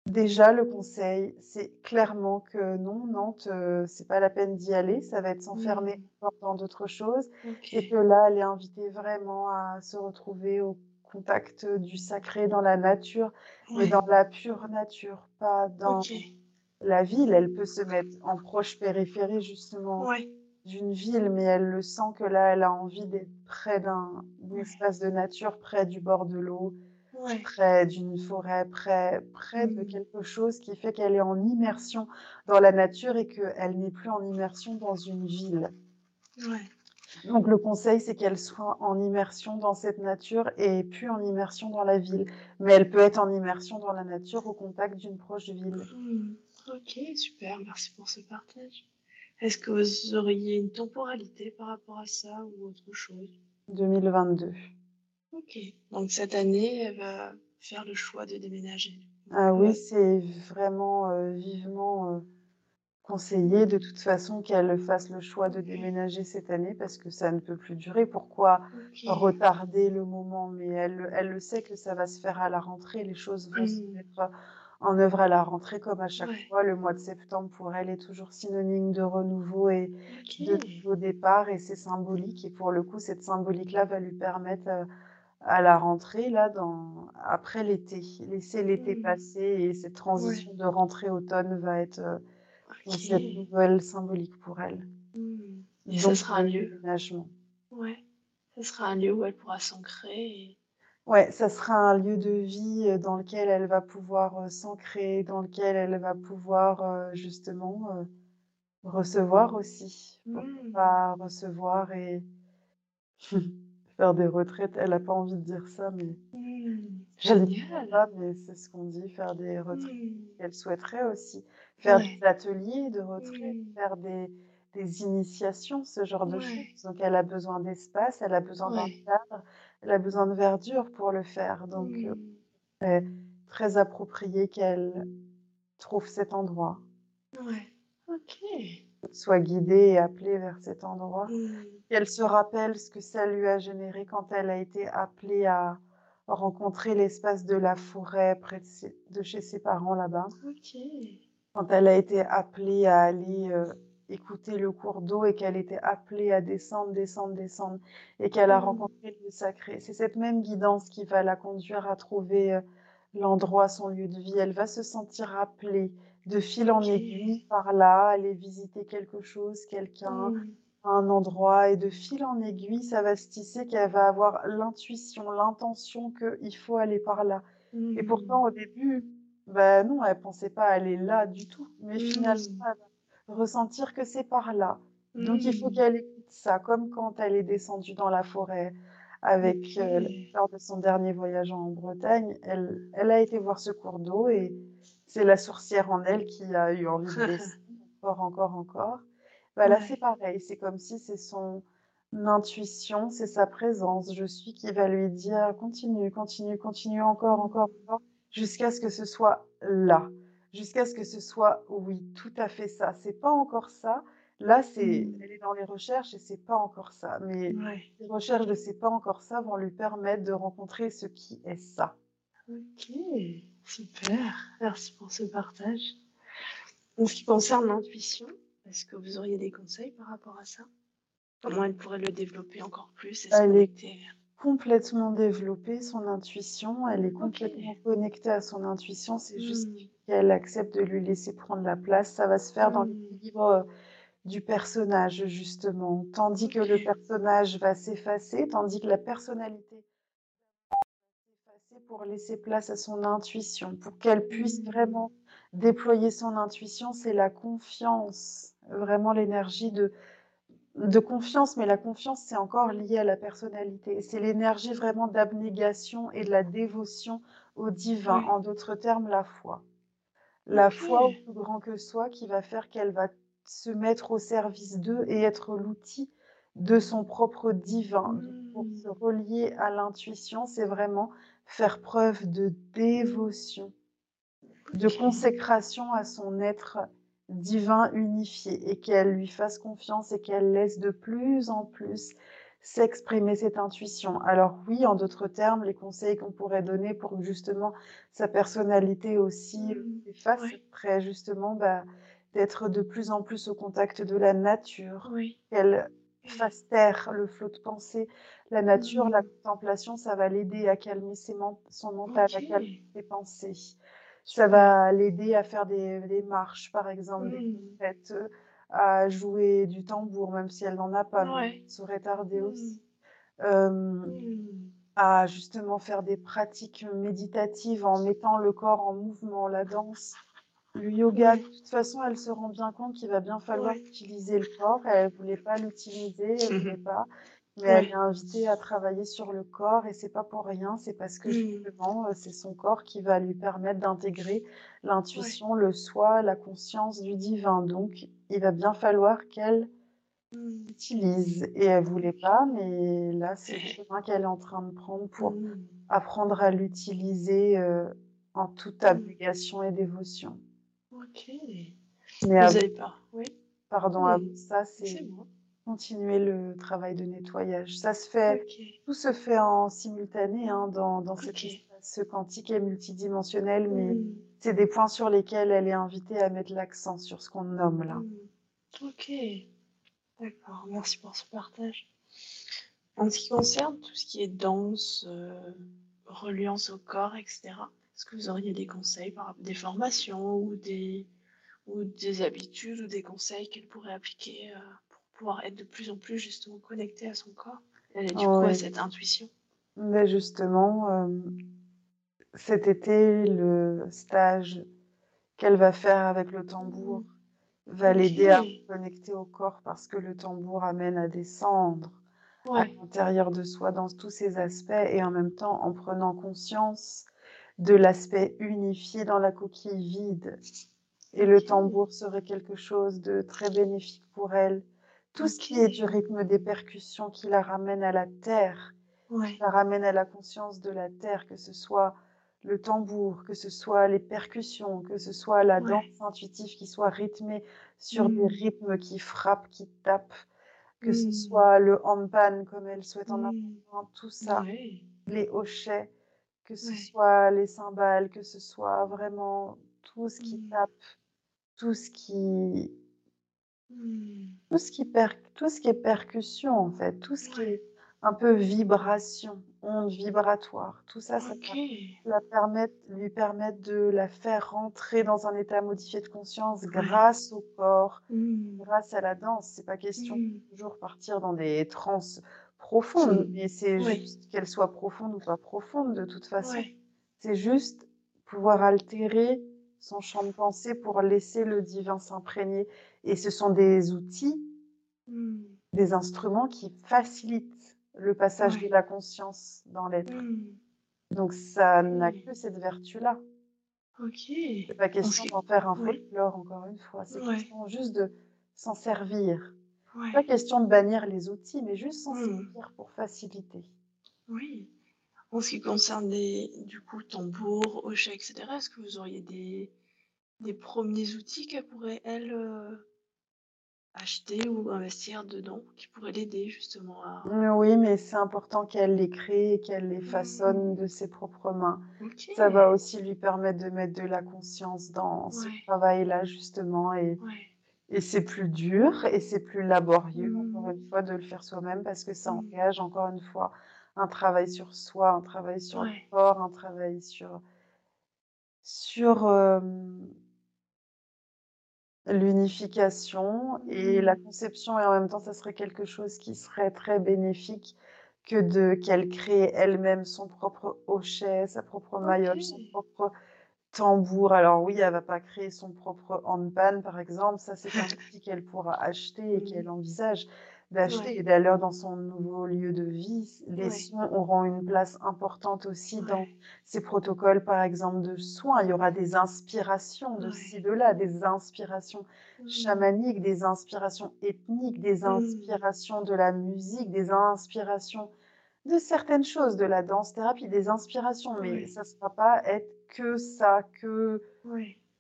déjà, le conseil, c'est clairement que non, Nantes, euh, c'est pas la peine d'y aller. Ça va être s'enfermer Mmh. dans d'autres choses. Et que là, elle est invitée vraiment à se retrouver au contact du sacré dans la nature, mais dans la pure nature, pas dans la ville. Elle peut se mettre en proche périphérie, justement, Ouais. d'une ville, mais elle le sent que là, elle a envie d'être près d'un Ouais. espace de nature, près du bord de l'eau, près d'une forêt, près, près de Mmh. quelque chose qui fait qu'elle est en immersion dans la nature et qu'elle n'est plus en immersion dans une ville. Ouais. Donc le conseil, c'est qu'elle soit en immersion dans cette nature et plus en immersion dans la ville. Mais elle peut être en immersion dans la nature au contact d'une proche ville. Mmh. Ok, super, merci pour ce partage. Est-ce que vous auriez une temporalité par rapport à ça ou autre chose? 2022. Ok, donc cette année, elle va faire le choix de déménager. Ah oui, c'est vraiment euh, vivement euh, conseillé de toute façon qu'elle fasse le choix de déménager cette année parce que ça ne peut plus durer. Pourquoi retarder le moment? Mais elle, elle le sait que ça va se faire à la rentrée. Les choses vont se Mmh. mettre en œuvre à la rentrée comme à chaque Ouais. fois. Le mois de septembre pour elle est toujours synonyme de renouveau et de nouveau départ et c'est symbolique. Et pour le coup, cette symbolique-là va lui permettre euh, à la rentrée, là, dans... après l'été, laisser l'été Mmh. passer et cette transition de rentrée-automne va être euh, dans cette nouvelle symbolique pour elle. Mmh. Et ça sera un lieu. déménagement. Ouais. Ça sera un lieu où elle pourra s'ancrer. et- Ouais, ça sera un lieu de vie euh, dans lequel elle va pouvoir euh, s'ancrer, dans lequel elle va pouvoir euh, justement euh, recevoir aussi. Pourquoi Mmh. pas recevoir et faire des retraites. Elle n'a pas envie de dire ça, mais Mmh. Elle Génial. pas, mais c'est ce qu'on dit, faire des retraites. Mmh. Elle souhaiterait aussi faire Ouais. des ateliers de retraite, Mmh. faire des, des initiations, ce genre de choses. Donc elle a besoin d'espace, elle a besoin d'un cadre, elle a besoin de verdure pour le faire. Donc euh, Mmh. c'est très approprié qu'elle trouve cet endroit, Ouais. Ok. soit guidée et appelée vers cet endroit. Mmh. Qu'elle se rappelle ce que ça lui a généré quand elle a été appelée à rencontrer l'espace de la forêt près de, ses- de chez ses parents là-bas. Quand elle a été appelée à aller euh, écouter le cours d'eau et qu'elle était appelée à descendre, descendre, descendre et qu'elle a Mmh. rencontré le sacré. C'est cette même guidance qui va la conduire à trouver euh, l'endroit, son lieu de vie. Elle va se sentir appelée de fil en Ok. aiguille par là, aller visiter quelque chose, quelqu'un, Mmh. Un endroit et de fil en aiguille, ça va se tisser qu'elle va avoir l'intuition, l'intention qu'il faut aller par là. Et Mmh. pourtant, au début, ben non, elle pensait pas aller là du tout. Mais finalement, Mmh. elle va ressentir que c'est par là. Donc, il faut Mmh. qu'elle écoute ça, comme quand elle est descendue dans la forêt avec euh, lors de son dernier voyage en Bretagne. Elle, elle a été voir ce cours d'eau et c'est la sourcière en elle qui a eu envie de descendre encore, encore, encore. Ben là, Ouais. c'est pareil. C'est comme si c'est son intuition, c'est sa présence. Je suis qui va lui dire continue, continue, continue encore, encore, encore, jusqu'à ce que ce soit là, jusqu'à ce que ce soit oui, tout à fait ça. C'est pas encore ça. Là, c'est, Mmh. elle est dans les recherches et c'est pas encore ça. Mais Ouais. les recherches de c'est pas encore ça vont lui permettre de rencontrer ce qui est ça. Ok. Super. Merci pour ce partage. En ce qui concerne l'intuition, est-ce que vous auriez des conseils par rapport à ça? Comment elle pourrait le développer encore plus et Elle est complètement développée, son intuition. Elle est complètement connectée à son intuition. C'est juste Mmh. qu'elle accepte de lui laisser prendre la place. Ça va se faire dans Mmh. l'équilibre euh, du personnage, justement. Tandis que le personnage va s'effacer, tandis que la personnalité va s'effacer pour laisser place à son intuition, pour qu'elle puisse Mmh. vraiment déployer son intuition, c'est la confiance, vraiment l'énergie de, de confiance, mais la confiance, c'est encore lié à la personnalité. C'est l'énergie vraiment d'abnégation et de la dévotion au divin, en d'autres termes, la foi. La foi au plus grand que soi qui va faire qu'elle va se mettre au service d'eux et être l'outil de son propre divin. Pour se Mmh. relier à l'intuition, c'est vraiment faire preuve de dévotion, de consécration à son être divin unifié et qu'elle lui fasse confiance et qu'elle laisse de plus en plus s'exprimer cette intuition. Alors oui, en d'autres termes, les conseils qu'on pourrait donner pour que justement sa personnalité aussi Mmh. fasse Ouais. très justement bah, d'être de plus en plus au contact de la nature, Oui. qu'elle fasse taire le flot de pensée. La nature, la Mmh. contemplation, ça va l'aider à calmer ses son mental, à calmer ses pensées. Ça va l'aider à faire des, des marches, par exemple, des Mmh. fêtes, à jouer du tambour, même si elle n'en a pas, Ouais. ça saurait tarder Mmh. aussi. Euh, Mmh. à justement faire des pratiques méditatives en mettant le corps en mouvement, la danse, le yoga. De toute façon, elle se rend bien compte qu'il va bien falloir Ouais. utiliser le corps. Elle voulait pas l'utiliser, elle voulait pas, mais elle est invitée à travailler sur le corps et c'est pas pour rien. C'est parce que Mmh. justement, euh, c'est son corps qui va lui permettre d'intégrer l'intuition, le soi, la conscience du divin. Donc, il va bien falloir qu'elle Mmh. utilise et elle voulait pas, mais là, c'est le chemin qu'elle est en train de prendre pour Mmh. apprendre à l'utiliser euh, en toute Mmh. abnégation et dévotion. OK. Mais Vous avez pas Oui. pardon, ça, C'est. Continuer le travail de nettoyage. Ça se fait, tout se fait en simultané hein, dans, dans cet espace quantique et multidimensionnel, mais Mmh. c'est des points sur lesquels elle est invitée à mettre l'accent sur ce qu'on nomme là. Mmh. OK. D'accord. Merci pour ce partage. En ce qui concerne tout ce qui est danse, euh, reliance au corps, etc., est-ce que vous auriez des conseils des formations ou des, ou des habitudes ou des conseils qu'elle pourrait appliquer euh, pouvoir être de plus en plus justement connectée à son corps et du coup à cette intuition? mais justement, euh, cet été, le stage qu'elle va faire avec le tambour va l'aider à se connecter au corps parce que le tambour amène à descendre à l'intérieur de soi dans tous ses aspects et en même temps en prenant conscience de l'aspect unifié dans la coquille vide. Et le tambour serait quelque chose de très bénéfique pour elle. Tout ce qui est du rythme des percussions qui la ramène à la terre, qui la ramène à la conscience de la terre, que ce soit le tambour, que ce soit les percussions, que ce soit la Ouais. danse intuitive qui soit rythmée sur des Mmh. rythmes qui frappent, qui tapent, que ce Mmh. soit le handpan comme elle souhaite en Mmh. apprendre, tout ça, les hochets, que ce soit les cymbales, que ce soit vraiment tout ce qui tape, tout ce qui, Mmh. tout ce qui per, tout ce qui est percussion en fait, tout ce qui Ouais. est un peu vibration, onde vibratoire, tout ça, ça Ok. va la permettre, lui permettre de la faire rentrer dans un état modifié de conscience Ouais. grâce au corps, Mmh. grâce à la danse. C'est pas question de Mmh. toujours partir dans des transes profondes, mais c'est Ouais. juste qu'elles soient profondes ou pas profondes de toute façon. Ouais. C'est juste pouvoir altérer son champ de pensée pour laisser le divin s'imprégner. Et ce sont des outils, Mmh. des instruments qui facilitent le passage de la conscience dans l'être. Mmh. Donc ça n'a que cette vertu-là. Ok. C'est pas question d'en faire un Ouais. folklore, encore une fois. C'est Ouais. question juste de s'en servir. Pas question de bannir les outils, mais juste s'en Mmh. servir pour faciliter. Oui. En ce qui concerne des, du coup, tambour, hochets, etc., est-ce que vous auriez des, des premiers outils qu'elle pourrait, elle, euh, acheter ou investir dedans, qui pourraient l'aider justement à... Oui, mais c'est important qu'elle les crée et qu'elle les Mmh. façonne de ses propres mains. Ça va aussi lui permettre de mettre de la conscience dans ce travail-là, justement. Et, Ouais. et c'est plus dur et c'est plus laborieux, encore Mmh. une fois, de le faire soi-même parce que ça Mmh. engage, encore une fois, un travail sur soi, un travail sur le corps, un travail sur, sur euh, l'unification et la Mmh. conception. Et en même temps, ça serait quelque chose qui serait très bénéfique que de qu'elle crée elle-même son propre hochet, sa propre Ok. mayole, son propre tambour. Alors oui, elle va pas créer son propre handpan, par exemple. Ça, c'est un outil qu'elle pourra acheter et qu'elle envisage d'acheter. Ouais. Et d'ailleurs, dans son nouveau lieu de vie, les Ouais. sons auront une place importante aussi dans ces protocoles, par exemple, de soins. Il y aura des inspirations de ci, de là, des inspirations Mmh. chamaniques, des inspirations ethniques, des Mmh. inspirations de la musique, des inspirations de certaines choses, de la danse-thérapie, des inspirations, mais ça ne sera pas être que ça, que.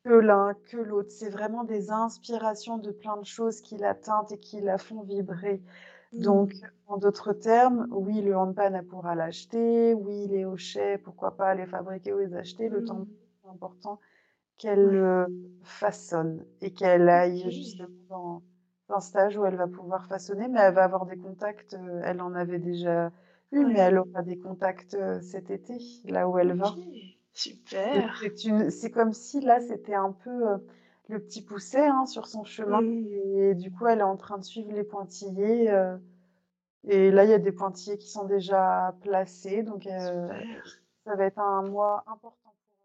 Que l'un, que l'autre. C'est vraiment des inspirations de plein de choses qui la teintent et qui la font vibrer. Donc, Mmh. en d'autres termes, oui, le handpan, elle pourra l'acheter. Oui, les hochets, pourquoi pas les fabriquer ou les acheter. Le tambour, Mmh. c'est important qu'elle le façonne et qu'elle aille justement dans un stage où elle va pouvoir façonner, mais elle va avoir des contacts, heu, elle en avait déjà eu, mais elle aura des contacts, heu, cet été, là où elle va. Super. c'est comme si là, c'était un peu, heu, le petit poussait, hein, sur son chemin Mmh. et du coup, elle est en train de suivre les pointillés, heu et là, il y a des pointillés qui sont déjà placés, donc Super. ça va être un mois important pour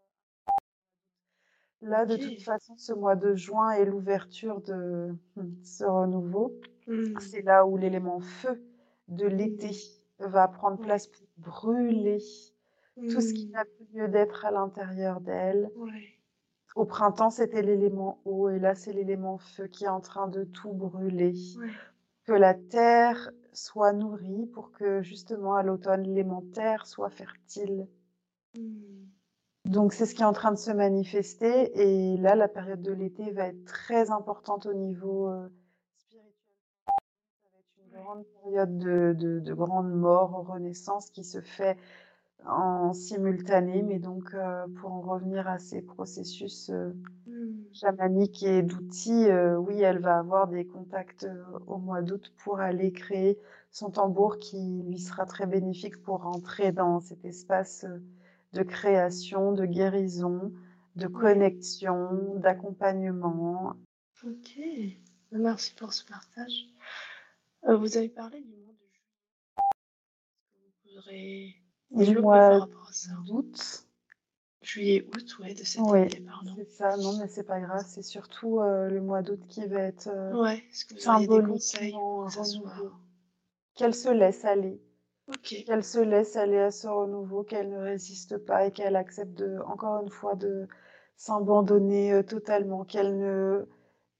elle. Là, de toute façon, ce mois de juin est l'ouverture de, mmh, ce renouveau. Mmh. C'est là où l'élément feu de l'été va prendre place pour brûler tout ce qui Mmh. n'a plus lieu d'être à l'intérieur d'elle. Ouais. Au printemps, c'était l'élément eau et là, c'est l'élément feu qui est en train de tout brûler. Ouais. Que la terre soit nourrie pour que justement à l'automne, l'élément terre soit fertile. Mmh. Donc c'est ce qui est en train de se manifester et là, la période de l'été va être très importante au niveau, heu, spirituel. Ça va être une grande période de de de grande mort, renaissance qui se fait en simultané, mais donc heu, pour en revenir à ces processus, heu, Mmh. chamaniques et d'outils, heu, oui, elle va avoir des contacts, heu, au mois d'août pour aller créer son tambour qui lui sera très bénéfique pour rentrer dans cet espace, de création, de guérison, de connexion, d'accompagnement. OK. Merci pour ce partage. Vous avez parlé du mois de juillet. Vous mois d'août. Juillet, août, ouais, de cette Oui, année, pardon. c'est ça. Non, mais c'est pas grave, c'est surtout, heu, le mois d'août qui va être, heu, Ouais, est-ce que vous des conseils pour. Qu'elle se laisse aller, qu'elle se laisse aller à ce renouveau, qu'elle ne résiste pas et qu'elle accepte de encore une fois, de s'abandonner, heu, totalement, qu'elle ne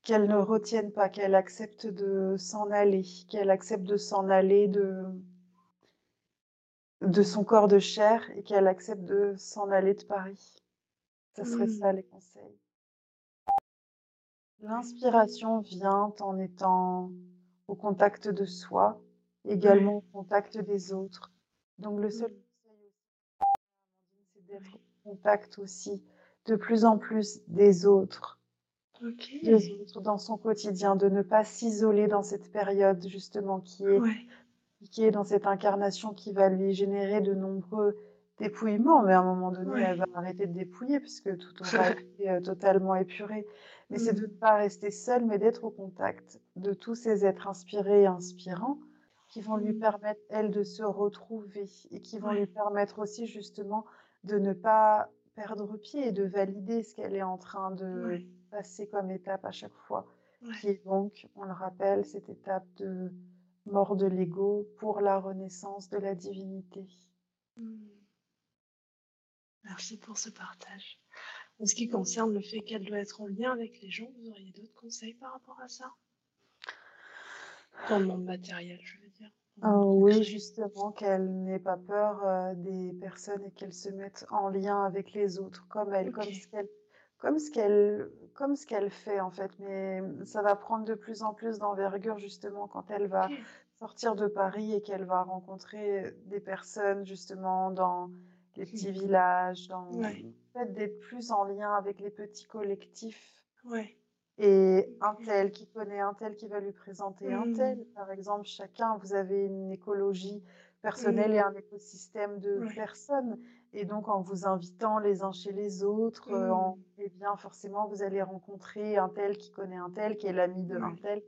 qu'elle ne retienne pas, qu'elle accepte de s'en aller, qu'elle accepte de s'en aller de de son corps de chair et qu'elle accepte de s'en aller de Paris. Ça serait ça Mmh. les conseils. L'inspiration vient en étant au contact de soi, également au contact des autres. Donc le seul Mmh. conseil aussi, c'est d'être au contact aussi de plus en plus des autres. Des autres dans son quotidien, de ne pas s'isoler dans cette période justement qui est Ouais. Qui est dans cette incarnation qui va lui générer de nombreux dépouillements, mais à un moment donné, elle va arrêter de dépouiller puisque tout aura été, heu, totalement épuré. Mais c'est de ne pas rester seule, mais d'être au contact de tous ces êtres inspirés et inspirants qui vont lui Mmh. permettre, elle, de se retrouver et qui vont lui permettre aussi justement de ne pas perdre pied et de valider ce qu'elle est en train de passer comme étape à chaque fois. Qui est donc, on le rappelle, cette étape de mort de l'ego pour la renaissance de la divinité. Mmh. Merci pour ce partage. En ce qui concerne le fait qu'elle doit être en lien avec les gens, vous auriez d'autres conseils par rapport à ça? Dans le monde matériel, je veux dire, monde oui, justement, qu'elle n'ait pas peur, heu, des personnes et qu'elle se mette en lien avec les autres comme elle, comme ce qu'elle comme ce qu'elle comme ce qu'elle fait, en fait. Mais ça va prendre de plus en plus d'envergure justement quand elle va sortir de Paris et qu'elle va rencontrer des personnes justement dans les petits Mmh. villages, dans Ouais. le fait d'être plus en lien avec les petits collectifs. Ouais. Et un tel qui connaît un tel qui va lui présenter un tel. Mmh. Par exemple, chacun, vous avez une écologie personnelle et Mmh. un écosystème de Ouais. personnes et donc en vous invitant les uns chez les autres, en Mmh. eh bien, forcément, vous allez rencontrer un tel qui connaît un tel, qui est l'ami d'un Ouais. tel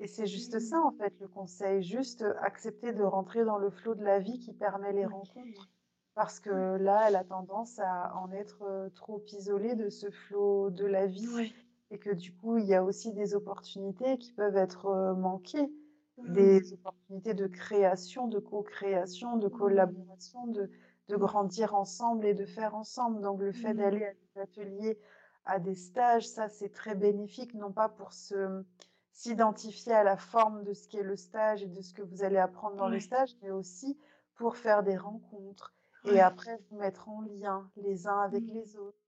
et c'est juste ça, Mmh. en fait, le conseil. Juste, heu, accepter de rentrer dans le flot de la vie qui permet les rencontres. Parce que là, elle a tendance à en être, heu, trop isolée de ce flot de la vie et que du coup, il y a aussi des opportunités qui peuvent être, manquées. Des Mmh. opportunités de création, de co-création, de collaboration, de de grandir ensemble et de faire ensemble. Donc le fait Mmh. d'aller à des ateliers, à des stages, ça, c'est très bénéfique, non pas pour se s'identifier à la forme de ce qu'est le stage et de ce que vous allez apprendre dans le stage, mais aussi pour faire des rencontres et après vous mettre en lien les uns avec Mmh. les autres.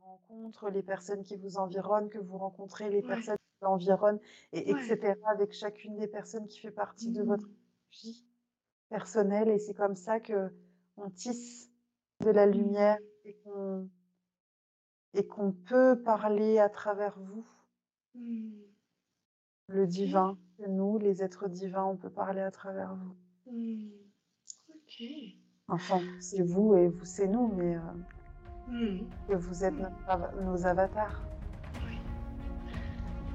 rencontre, les personnes qui vous environnent, que vous rencontrez, les personnes qui vous environnent, et etc. avec chacune des personnes qui fait partie de votre mmh. vie personnelle. Et c'est comme ça que on tisse de la mmh. lumière et qu'on et qu'on peut parler à travers vous. Mmh. Le divin, nous, les êtres divins, on peut parler à travers vous. Ok. Enfin, c'est vous et vous, c'est nous, mais euh, que vous êtes nos avatars. Oui.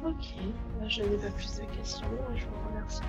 Ok, bah, je n'ai pas plus de questions. Je vous remercie.